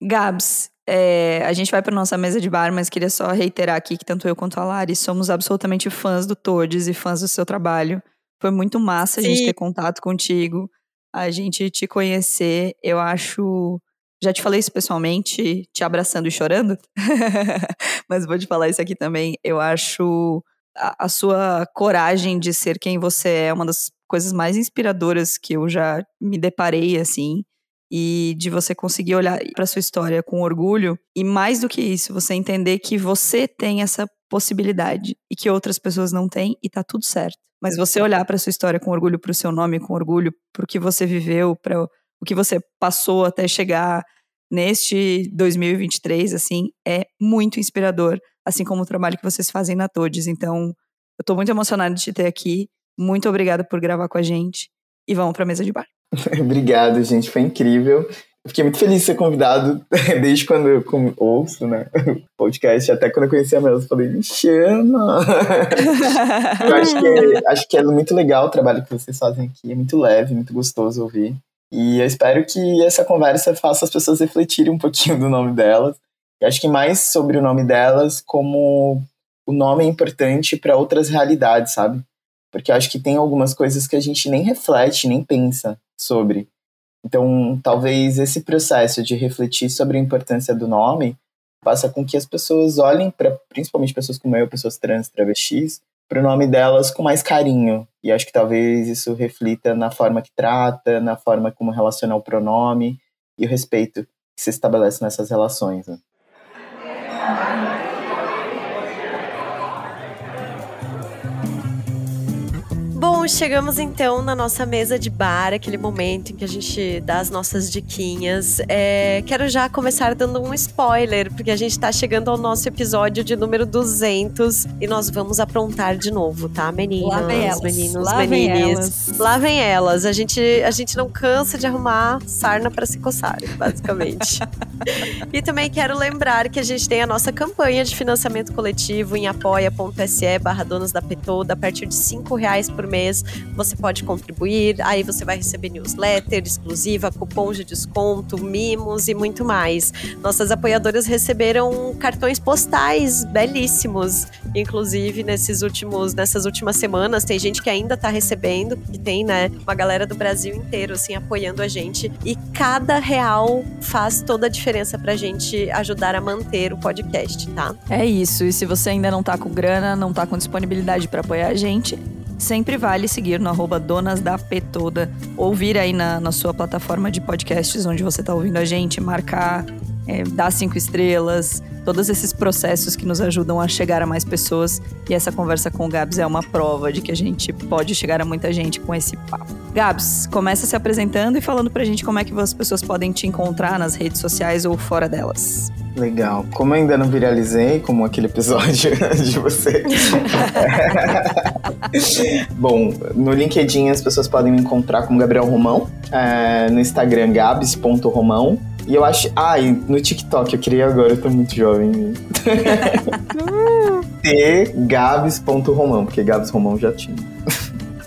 Gabs, é, a gente vai para nossa mesa de bar, mas queria só reiterar aqui que tanto eu quanto a Lari somos absolutamente fãs do Todes e fãs do seu trabalho. Foi muito massa a gente Sim. ter contato contigo, a gente te conhecer. Eu acho. Já te falei isso pessoalmente, te abraçando e chorando, mas vou te falar isso aqui também. Eu acho a, a sua coragem de ser quem você é uma das coisas mais inspiradoras que eu já me deparei, assim e de você conseguir olhar para sua história com orgulho e mais do que isso, você entender que você tem essa possibilidade e que outras pessoas não têm e tá tudo certo. Mas você olhar para sua história com orgulho para o seu nome, com orgulho para o que você viveu, para o que você passou até chegar neste 2023, assim, é muito inspirador, assim como o trabalho que vocês fazem na Todes. Então, eu tô muito emocionada de te ter aqui. Muito obrigada por gravar com a gente e vamos para mesa de bar. Obrigado, gente, foi incrível. Eu fiquei muito feliz de ser convidado desde quando eu ouço, né? O podcast, até quando eu conheci a Mel, eu falei, me chama! Eu acho que, acho que é muito legal o trabalho que vocês fazem aqui, é muito leve, muito gostoso ouvir. E eu espero que essa conversa faça as pessoas refletirem um pouquinho do nome delas. Eu acho que mais sobre o nome delas, como o nome é importante para outras realidades, sabe? Porque eu acho que tem algumas coisas que a gente nem reflete, nem pensa sobre. Então, talvez esse processo de refletir sobre a importância do nome faça com que as pessoas olhem para, principalmente pessoas como eu, pessoas trans, travestis, para o nome delas com mais carinho. E acho que talvez isso reflita na forma que trata, na forma como relaciona o pronome e o respeito que se estabelece nessas relações. Né? Bom, chegamos então na nossa mesa de bar, aquele momento em que a gente dá as nossas diquinhas. É, quero já começar dando um spoiler, porque a gente tá chegando ao nosso episódio de número 200 e nós vamos aprontar de novo, tá, meninas? Lavem elas. Meninos, Lavem menines. elas. Lavem elas. A gente, a gente não cansa de arrumar sarna para se coçar, basicamente. e também quero lembrar que a gente tem a nossa campanha de financiamento coletivo em apoia.se barra donos da Petoda, a partir de cinco reais por mês. Mês, você pode contribuir. Aí você vai receber newsletter exclusiva, cupons de desconto, mimos e muito mais. Nossas apoiadoras receberam cartões postais belíssimos, inclusive nesses últimos, nessas últimas semanas. Tem gente que ainda está recebendo, que tem, né, uma galera do Brasil inteiro, assim, apoiando a gente. E cada real faz toda a diferença pra gente ajudar a manter o podcast, tá? É isso. E se você ainda não tá com grana, não tá com disponibilidade para apoiar a gente, sempre vale seguir no arroba Donas da Petoda, ouvir aí na, na sua plataforma de podcasts onde você tá ouvindo a gente, marcar, é, dar cinco estrelas, todos esses processos que nos ajudam a chegar a mais pessoas. E essa conversa com o Gabs é uma prova de que a gente pode chegar a muita gente com esse papo. Gabs, começa se apresentando e falando pra gente como é que as pessoas podem te encontrar nas redes sociais ou fora delas. Legal. Como eu ainda não viralizei, como aquele episódio de você. Bom, no LinkedIn as pessoas podem me encontrar como Gabriel Romão. É, no Instagram, gabs.romão. E eu acho. Ah, e no TikTok, eu queria agora, eu tô muito jovem. tgabs.romão, porque Gabs Romão já tinha.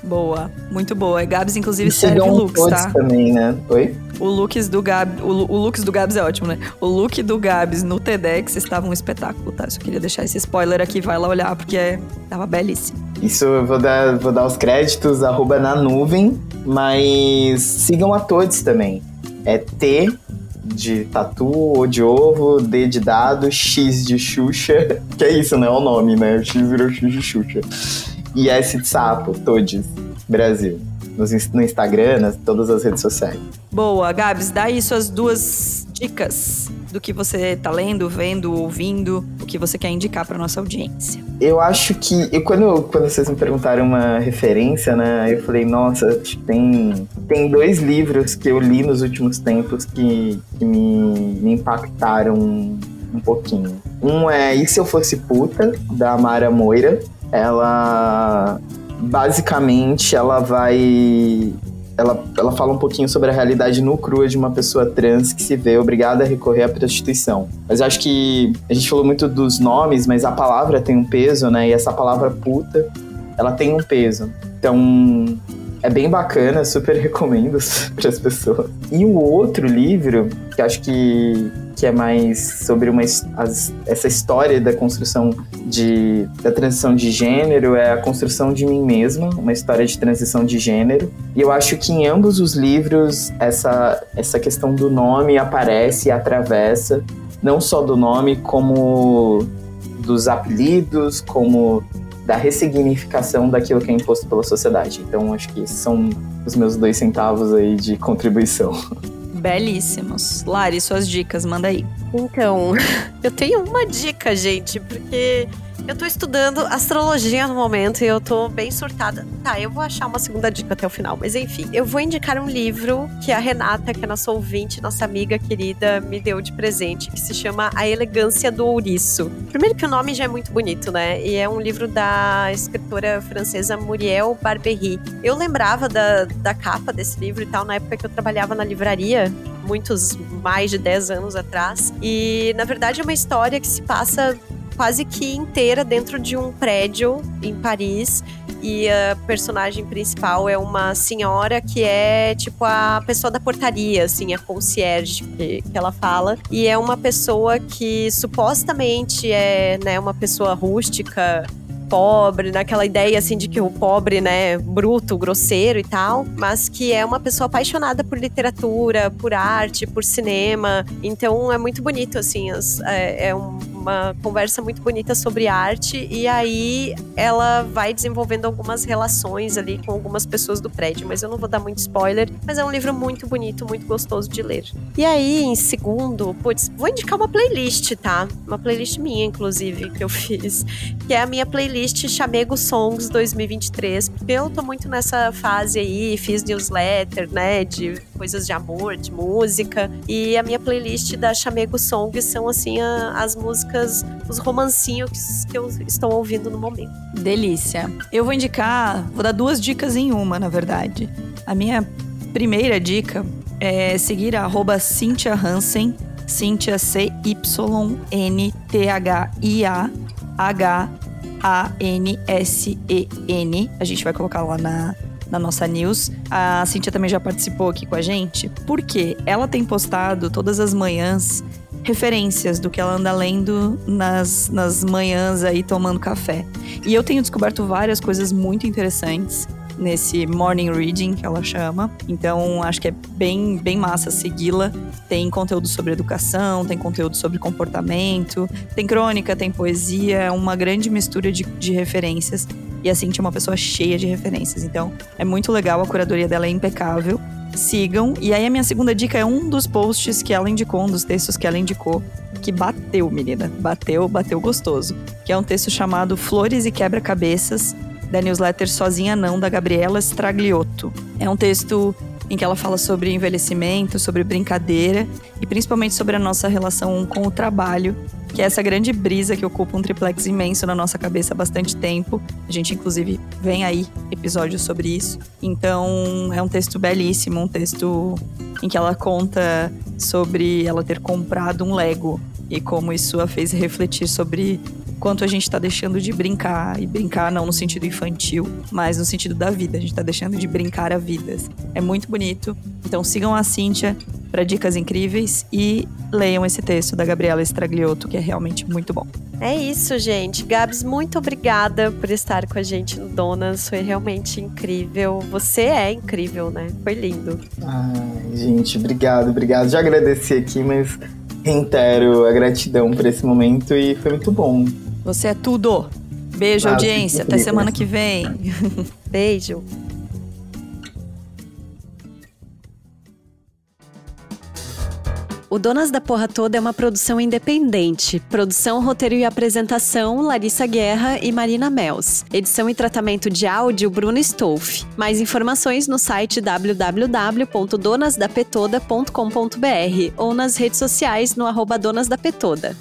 Boa, muito boa. É Gabs, inclusive, E serve looks, todos tá? também, né? Oi? O looks do Gab, o, o looks do Gabs é ótimo, né? O look do Gabs no TEDx estava um espetáculo, tá? Só queria deixar esse spoiler aqui, vai lá olhar, porque é, tava belíssimo. Isso eu vou dar, vou dar os créditos, arroba na nuvem, mas sigam a todos também. É T de tatu, O de ovo, D de dado, X de Xuxa, que é isso, né? É o nome, né? O X virou X de Xuxa. E S de sapo, todos, Brasil. Nos No Instagram, nas todas as redes sociais. Boa, Gabs, dá aí suas duas dicas do que você tá lendo, vendo, ouvindo, o que você quer indicar pra nossa audiência. Eu acho que. Eu, quando, quando vocês me perguntaram uma referência, né? Eu falei, nossa, tem, tem dois livros que eu li nos últimos tempos que, que me, me impactaram um pouquinho. Um é E Se Eu Fosse Puta, da Mara Moira. Ela. Basicamente, ela vai. Ela, ela fala um pouquinho sobre a realidade nu crua de uma pessoa trans que se vê obrigada a recorrer à prostituição. Mas acho que a gente falou muito dos nomes, mas a palavra tem um peso, né? E essa palavra puta, ela tem um peso. Então, é bem bacana, super recomendo para as pessoas. E o outro livro, que acho que, que é mais sobre uma, as- essa história da construção de, da transição de gênero, é a construção de mim mesma, uma história de transição de gênero. E eu acho que em ambos os livros essa, essa questão do nome aparece e atravessa, não só do nome, como dos apelidos, como da ressignificação daquilo que é imposto pela sociedade. Então, acho que esses são os meus dois centavos aí de contribuição. Belíssimos. Lari, suas dicas, manda aí. Então, eu tenho uma dica, gente, porque eu tô estudando astrologia no momento e eu tô bem surtada. Tá, eu vou achar uma segunda dica até o final, mas enfim, eu vou indicar um livro que a Renata, que é nossa ouvinte, nossa amiga querida, me deu de presente, que se chama A Elegância do Ouriço. Primeiro que o nome já é muito bonito, né? E é um livro da escritora francesa Muriel Barbery. Eu lembrava da, da capa desse livro e tal na época que eu trabalhava na livraria, muitos mais de 10 anos atrás. E na verdade é uma história que se passa quase que inteira dentro de um prédio em Paris. E a personagem principal é uma senhora que é tipo a pessoa da portaria, assim, a concierge que, que ela fala. E é uma pessoa que supostamente é né, uma pessoa rústica, pobre, naquela ideia assim de que o pobre, né, bruto, grosseiro e tal, mas que é uma pessoa apaixonada por literatura, por arte, por cinema. Então é muito bonito, assim, as- é, é um- uma conversa muito bonita sobre arte e aí ela vai desenvolvendo algumas relações ali com algumas pessoas do prédio, mas eu não vou dar muito spoiler, mas é um livro muito bonito, muito gostoso de ler. E aí, em segundo, putz, vou indicar uma playlist, tá? Uma playlist minha, inclusive, que eu fiz que é a minha playlist Chamego Songs 2023, porque eu tô muito nessa fase aí, fiz newsletter, né, de coisas de amor, de música, e a minha playlist da Chamego Songs são, assim, a- as músicas, os romancinhos que eu estou ouvindo no momento. Delícia. Eu vou indicar, vou dar duas dicas em uma, na verdade. A minha primeira dica é seguir a arroba Cynthia Hansen, Cynthia C-Y-N-T-H-I-A A-N-S-E-N. A gente vai colocar lá na, na nossa news. A Cintia também já participou aqui com a gente, porque ela tem postado todas as manhãs referências do que ela anda lendo nas, nas manhãs aí tomando café. E eu tenho descoberto várias coisas muito interessantes nesse morning reading que ela chama. Então, acho que é bem, bem massa segui-la. Tem conteúdo sobre educação, tem conteúdo sobre comportamento, tem crônica, tem poesia, é uma grande mistura de, de referências. E a Cintia é uma pessoa cheia de referências. Então, é muito legal, a curadoria dela é impecável. Sigam. E aí, a minha segunda dica é um dos posts que ela indicou, um dos textos que ela indicou, que bateu, menina. Bateu, bateu gostoso. Que é um texto chamado Flores e Quebra-Cabeças, da newsletter Sozinha Não, da Gabriela Stragliotto. É um texto em que ela fala sobre envelhecimento, sobre brincadeira e principalmente sobre a nossa relação com o trabalho, que é essa grande brisa que ocupa um triplex imenso na nossa cabeça há bastante tempo. A gente, inclusive, vem aí episódios sobre isso. Então, é um texto belíssimo, um texto em que ela conta sobre ela ter comprado um Lego e como isso a fez refletir sobre quanto a gente está deixando de brincar. E brincar não no sentido infantil, mas no sentido da vida. A gente está deixando de brincar a vidas. É muito bonito. Então sigam a Cíntia para dicas incríveis e leiam esse texto da Gabriela Stragliotto, que é realmente muito bom. É isso, gente. Gabs, muito obrigada por estar com a gente no Donas. Foi realmente incrível. Você é incrível, né? Foi lindo. Ai, gente, obrigado, obrigado. Já agradeci aqui, mas reitero a gratidão por esse momento e foi muito bom. Você é tudo. Beijo, ah, audiência. Até semana que vem. Beijo. O Donas da Porra Toda é uma produção independente. Produção, roteiro e apresentação: Larissa Guerra e Marina Mels. Edição e tratamento de áudio: Bruno Stolf. Mais informações no site www.donasdapetoda.com.br ou nas redes sociais no arroba Donas da Petoda.